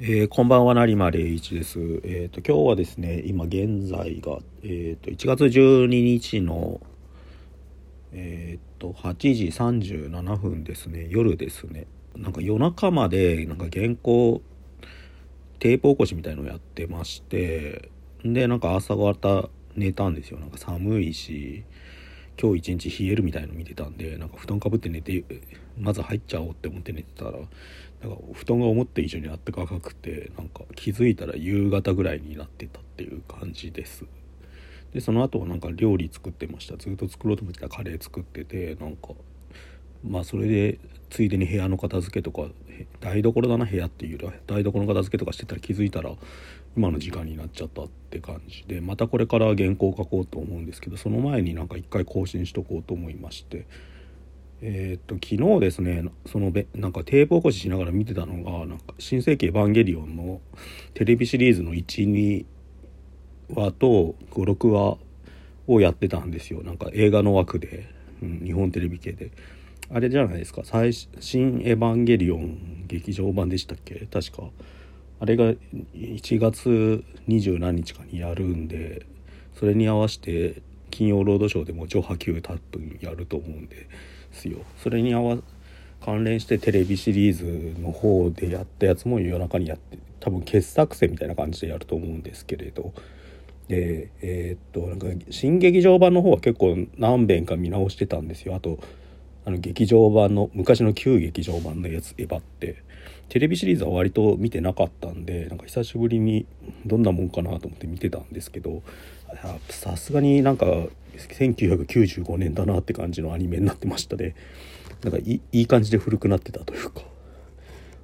えー、こんばんは成間礼一です。えっ、ー、と今日はですね今現在がえっ、ー、と1月12日のえっ、と8時37分ですね夜ですね。なんか夜中までなんか原稿テープ起こしみたいのをやってましてでなんか朝方寝たんですよなんか寒いし今日一日冷えるみたいの見てたんでなんか布団かぶって寝てまず入っちゃおうって思って寝てたらなんか布団が思った以上にあったかくてなんか気づいたら夕方ぐらいになってたっていう感じです。でその後はなんか料理作ってました。ずっと作ろうと思ってたカレー作っててなんかまあそれでついでに部屋の片付けとか台所だな部屋っていうよりは台所の片付けとかしてたら気づいたら今の時間になっちゃったって感じでまたこれから原稿を書こうと思うんですけどその前になんか一回更新しとこうと思いましてえ、っと昨日ですねそのべなんかテープ起こししながら見てたのがなんか「新世紀エヴァンゲリオン」のテレビシリーズの12話と56話をやってたんですよ。なんか映画の枠で、うん、日本テレビ系で。あれじゃないですか。最新エヴァンゲリオン劇場版でしたっけ？確か。あれが1月二十何日かにやるんでそれに合わせて金曜ロードショーでも上波球タップやると思うんですよ。それに合わ関連してテレビシリーズの方でやったやつも夜中にやって多分傑作選みたいな感じでやると思うんですけれど。でえー、っとなんか新劇場版の方は結構何遍か見直してたんですよ。あとあの劇場版の昔の旧劇場版のやつエヴァってテレビシリーズは割と見てなかったんでなんか久しぶりにどんなもんかなと思って見てたんですけどさすがになんか1995年だなって感じのアニメになってましたね。なんかいい感じで古くなってたというか。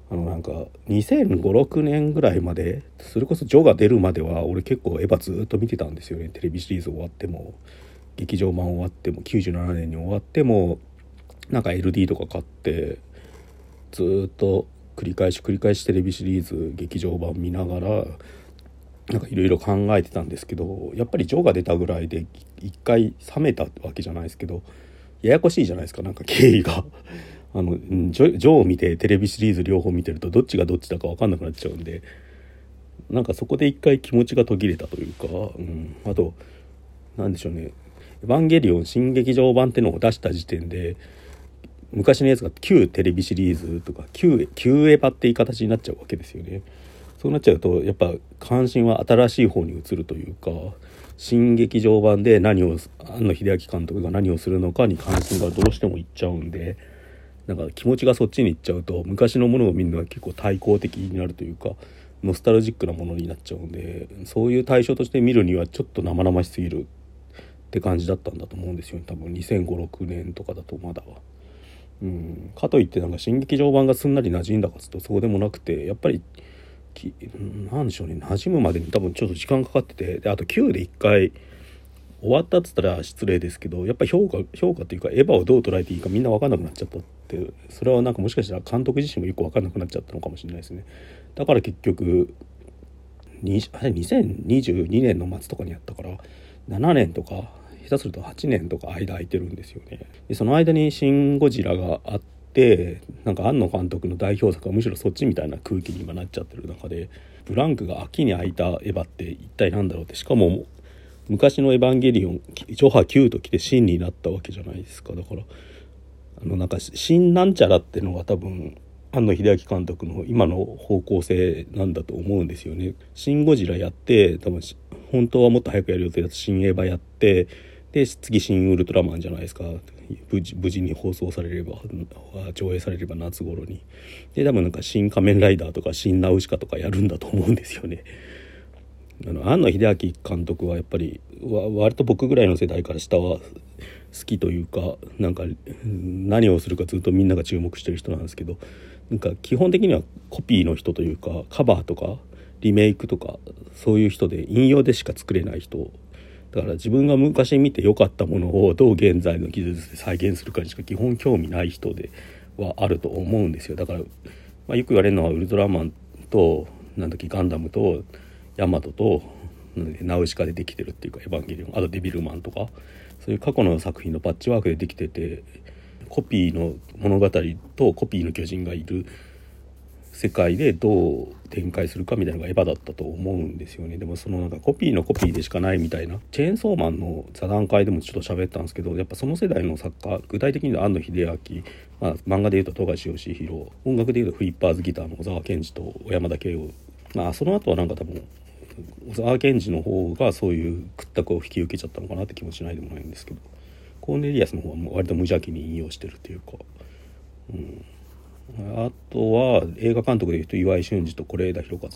あのなんか2005,6年ぐらいまでそれこそ「ジョ」が出るまでは俺結構エヴァずっと見てたんですよね。テレビシリーズ終わっても劇場版終わっても97年に終わってもなんか LD とか買ってずっと繰り返し繰り返しテレビシリーズ劇場版見ながらなんかいろいろ考えてたんですけどやっぱりジョーが出たぐらいで一回冷めたわけじゃないですけどややこしいじゃないですかなんか経緯が。あのジョジョを見てテレビシリーズ両方見てるとどっちがどっちだか分かんなくなっちゃうんでなんかそこで一回気持ちが途切れたというか、うん、あと何でしょうね「エヴァンゲリオン新劇場版」ってのを出した時点で昔のやつが旧テレビシリーズとか旧旧エヴァっていう形になっちゃうわけですよね。そうなっちゃうとやっぱ関心は新しい方に移るというか新劇場版で何を庵野秀明監督が何をするのかに関心がどうしてもいっちゃうんでなんか気持ちがそっちに行っちゃうと昔のものを見るのは結構対抗的になるというかノスタルジックなものになっちゃうんでそういう対象として見るにはちょっと生々しすぎるって感じだったんだと思うんですよね多分2005-6年とかだとまだは。うん、かといってなんか新劇場版がすんなり馴染んだかっつとそうでもなくてやっぱりきなんでしょうね馴染むまでに多分ちょっと時間かかっててであと9で1回終わったっつったら失礼ですけどやっぱり評価評価っていうかエヴァをどう捉えていいかみんな分かんなくなっちゃったってそれはなんかもしかしたら監督自身もよく分かんなくなっちゃったのかもしれないですね。だから結局あれ2022年の末とかにやったから7年とか下手すると8年とか間空いてるんですよね。でその間に「シン・ゴジラ」があってなんか庵野監督の代表作はむしろそっちみたいな空気に今なっちゃってる中でブランクが秋に空いたエヴァって一体何だろうってしかも昔の「エヴァンゲリオン」ジョハ9と来て真になったわけじゃないですかだからあのなんか新なんちゃらってのが多分庵野秀明監督の今の方向性なんだと思うんですよね。シン・ゴジラやって多分本当はもっと早くやる予定だった新エヴァやってで次「新ウルトラマン」じゃないですか無事無事に放送されれば上映されれば夏頃にで多分なんか「新仮面ライダー」とか「新ナウシカ」とかやるんだと思うんですよね。あの庵野秀明監督はやっぱり割と僕ぐらいの世代から下は好きというかなんか何をするかずっとみんなが注目してる人なんですけどなんか基本的にはコピーの人というかカバーとかリメイクとかそういう人で引用でしか作れない人だから自分が昔見て良かったものをどう現在の技術で再現するかにしか基本興味ない人ではあると思うんですよ。だから、まあ、よく言われるのはウルトラマンとなんだっけガンダムとヤマトとナウシカでできてるっていうかエヴァンゲリオンあとデビルマンとかそういう過去の作品のパッチワークでできててコピーの物語とコピーの巨人がいる世界でどう展開するかみたいなのがエヴァだったと思うんですよね。でもそのなんかコピーのコピーでしかないみたいな。チェーンソーマンの座談会でもちょっと喋ったんですけどやっぱその世代の作家具体的には庵野秀明、まあ、漫画でいうと富樫義弘。音楽でいうとフリッパーズギターの小沢健二と小山田圭吾。まあその後はなんか多分小沢健二の方がそういう屈託を引き受けちゃったのかなって気もしないでもないんですけど。コーネリアスの方はもう割と無邪気に引用してるっていうか。うん。あとは映画監督でいうと岩井俊二と是枝裕和っ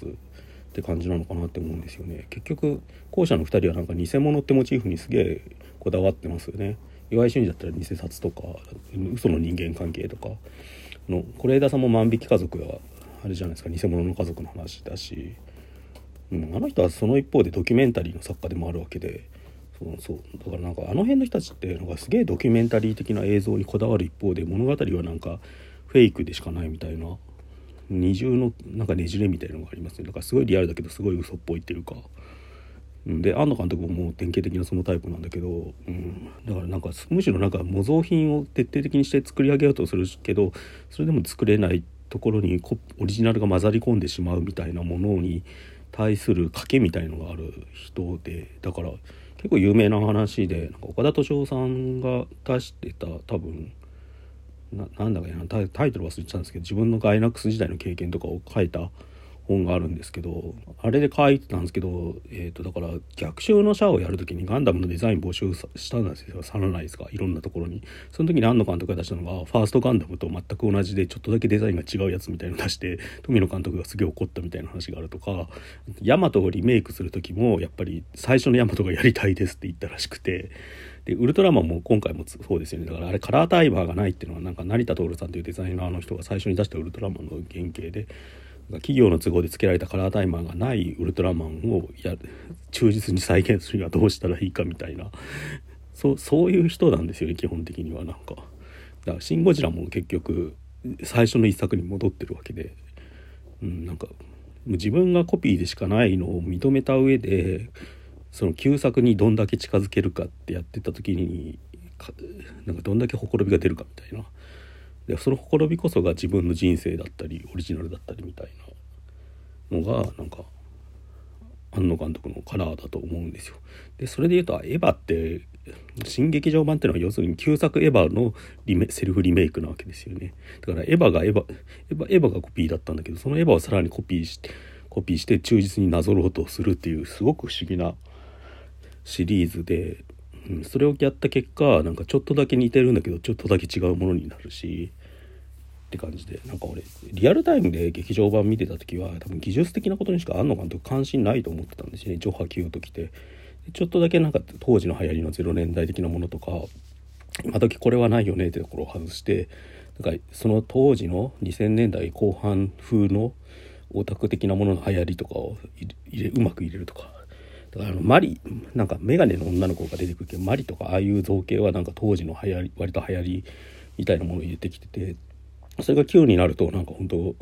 て感じなのかなって思うんですよね。結局後者の2人はなんか偽物ってモチーフにすげえこだわってますよね。岩井俊二だったら偽札とか嘘の人間関係とか。の是枝さんも万引き家族はあれじゃないですか。偽物の家族の話だし、うん、あの人はその一方でドキュメンタリーの作家でもあるわけで。そうそう。だからなんかあの辺の人たちってなんかすげえドキュメンタリー的な映像にこだわる一方で物語はなんかフェイクでしかないみたいな。二重のなんかねじれみたいなのがありますね。だからすごいリアルだけどすごい嘘っぽいっていうか。で庵野監督ももう典型的なそのタイプなんだけど、うん、だからなんかむしろなんか模造品を徹底的にして作り上げようとするけどそれでも作れないところにオリジナルが混ざり込んでしまうみたいなものに対する賭けみたいのがある人で。だから結構有名な話でなんか岡田斗司夫さんが出してた多分なんだかなタイトル忘れてたんですけど自分のガイナックス時代の経験とかを書いた本があるんですけどあれで書いてたんですけど、えーと、だから逆襲のシャアをやる時にガンダムのデザイン募集したんですよ。サラナイズがいろんなところに。その時に庵野監督が出したのがファーストガンダムと全く同じでちょっとだけデザインが違うやつみたいなの出して富野監督がすげえ怒ったみたいな話があるとかヤマトをリメイクする時もやっぱり最初のヤマトがやりたいですって言ったらしくてでウルトラマンも今回もそうですよね。だからあれカラータイマーがないっていうのはなんか成田徹さんというデザイナーの人が最初に出したウルトラマンの原型で企業の都合で付けられたカラータイマーがないウルトラマンをや忠実に再現するにはどうしたらいいかみたいな。そうそういう人なんですよね基本的にはなんか。だから「シン・ゴジラ」も結局最初の一作に戻ってるわけで、うん、なんか自分がコピーでしかないのを認めた上でその旧作にどんだけ近づけるかってやってた時になんかどんだけほころびが出るかみたいな。でそのほころびこそが自分の人生だったりオリジナルだったりみたいなのがなんか庵野監督のカラーだと思うんですよ。でそれで言うとエヴァって新劇場版っていうのは要するに旧作エヴァのリメセルフリメイクなわけですよね。だからエヴァがエヴァエヴァエヴァがコピーだったんだけどそのエヴァをさらにコピーしてコピーして忠実になぞろうとするっていうすごく不思議なシリーズで、うん、それをやった結果なんかちょっとだけ似てるんだけどちょっとだけ違うものになるしって感じでなんか俺リアルタイムで劇場版見てた時は多分技術的なことにしか庵野監督関心ないと思ってたんですよね。ジョハキューときて。ちょっとだけなんか当時の流行りの0年代的なものとか今時これはないよねってところを外してなんかその当時の2000年代後半風のオタク的なものの流行りとかをうまく入れるとか。だからあのマリなんか眼鏡の女の子が出てくるけどマリとかああいう造形はなんか当時の流行り割と流行りみたいなものを入れてきててそれが9になるとなんか本当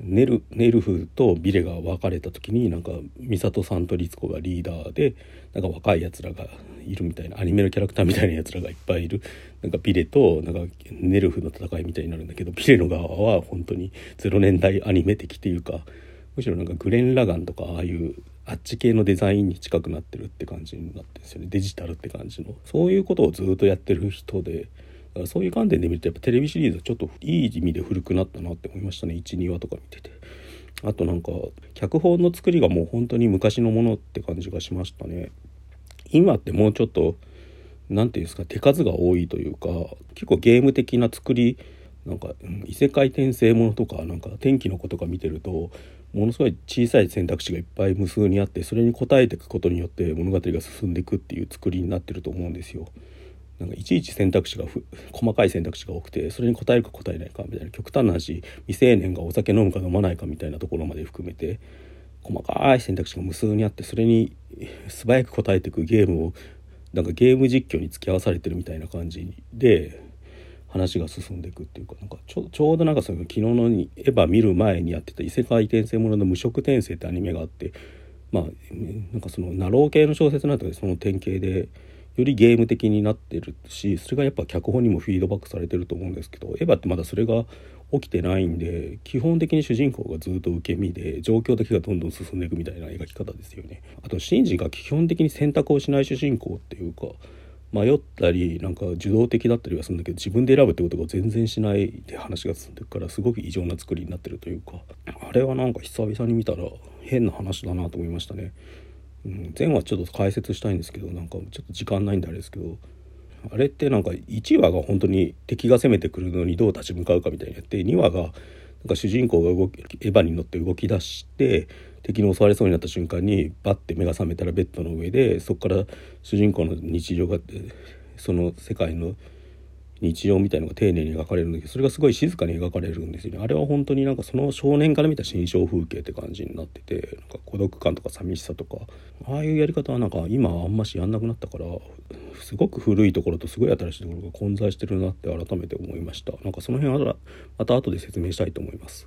ネルネルフとビレが別れた時になんか美里さんと律子がリーダーでなんか若いやつらがいるみたいなアニメのキャラクターみたいなやつらがいっぱいいるなんかビレとなんかネルフの戦いみたいになるんだけどビレの側は本当に0年代アニメ的っていうかむしろなんかグレン・ラガンとかああいうあっち系のデザインに近くなってるって感じになってるんですよね。デジタルって感じの。そういうことをずっとやってる人でそういう観点で見るとやっぱテレビシリーズはちょっといい意味で古くなったなって思いましたね。12話とか見てて。あとなんか脚本の作りがもう本当に昔のものって感じがしましたね。今ってもうちょっと何て言うんですか手数が多いというか結構ゲーム的な作りなんか、異世界転生ものとかなんか天気の子とか見てるとものすごい小さい選択肢がいっぱい無数にあってそれに応えていくことによって物語が進んでいくっていう作りになってると思うんですよ。なんかいちいち選択肢が細かい選択肢が多くてそれに答えるか答えないかみたいな極端な話未成年がお酒飲むか飲まないかみたいなところまで含めて細かい選択肢が無数にあってそれに素早く答えていくゲームをなんかゲーム実況に付き合わされてるみたいな感じで話が進んでいくっていうかなんかちょちょうどなんかその昨日のにエヴァ見る前にやってた異世界転生ものの無色転生ってアニメがあってまあなんかそのナロー系の小説なんだけどその典型でよりゲーム的になってるしそれがやっぱ脚本にもフィードバックされてると思うんですけどエヴァってまだそれが起きてないんで基本的に主人公がずっと受け身で状況だけがどんどん進んでいくみたいな描き方ですよね。あとシンジが基本的に選択をしない主人公っていうか迷ったりなんか受動的だったりはするんだけど自分で選ぶってことが全然しないで話が進んでいくからすごく異常な作りになってるというかあれはなんか久々に見たら変な話だなと思いましたね。うん、前話ちょっと解説したいんですけどなんかちょっと時間ないんであれですけどあれってなんか1話が本当に敵が攻めてくるのにどう立ち向かうかみたいにやって2話がなんか主人公が動きエヴァに乗って動き出して敵に襲われそうになった瞬間にバッて目が覚めたらベッドの上でそこから主人公の日常がその世界の日常みたいのが丁寧に描かれるんだけどそれがすごい静かに描かれるんですよね。あれは本当になんかその少年から見た心象風景って感じになっててなんか孤独感とか寂しさとかああいうやり方はなんか今あんましやんなくなったからすごく古いところとすごい新しいところが混在してるなって改めて思いました。なんかその辺はまた後で説明したいと思います。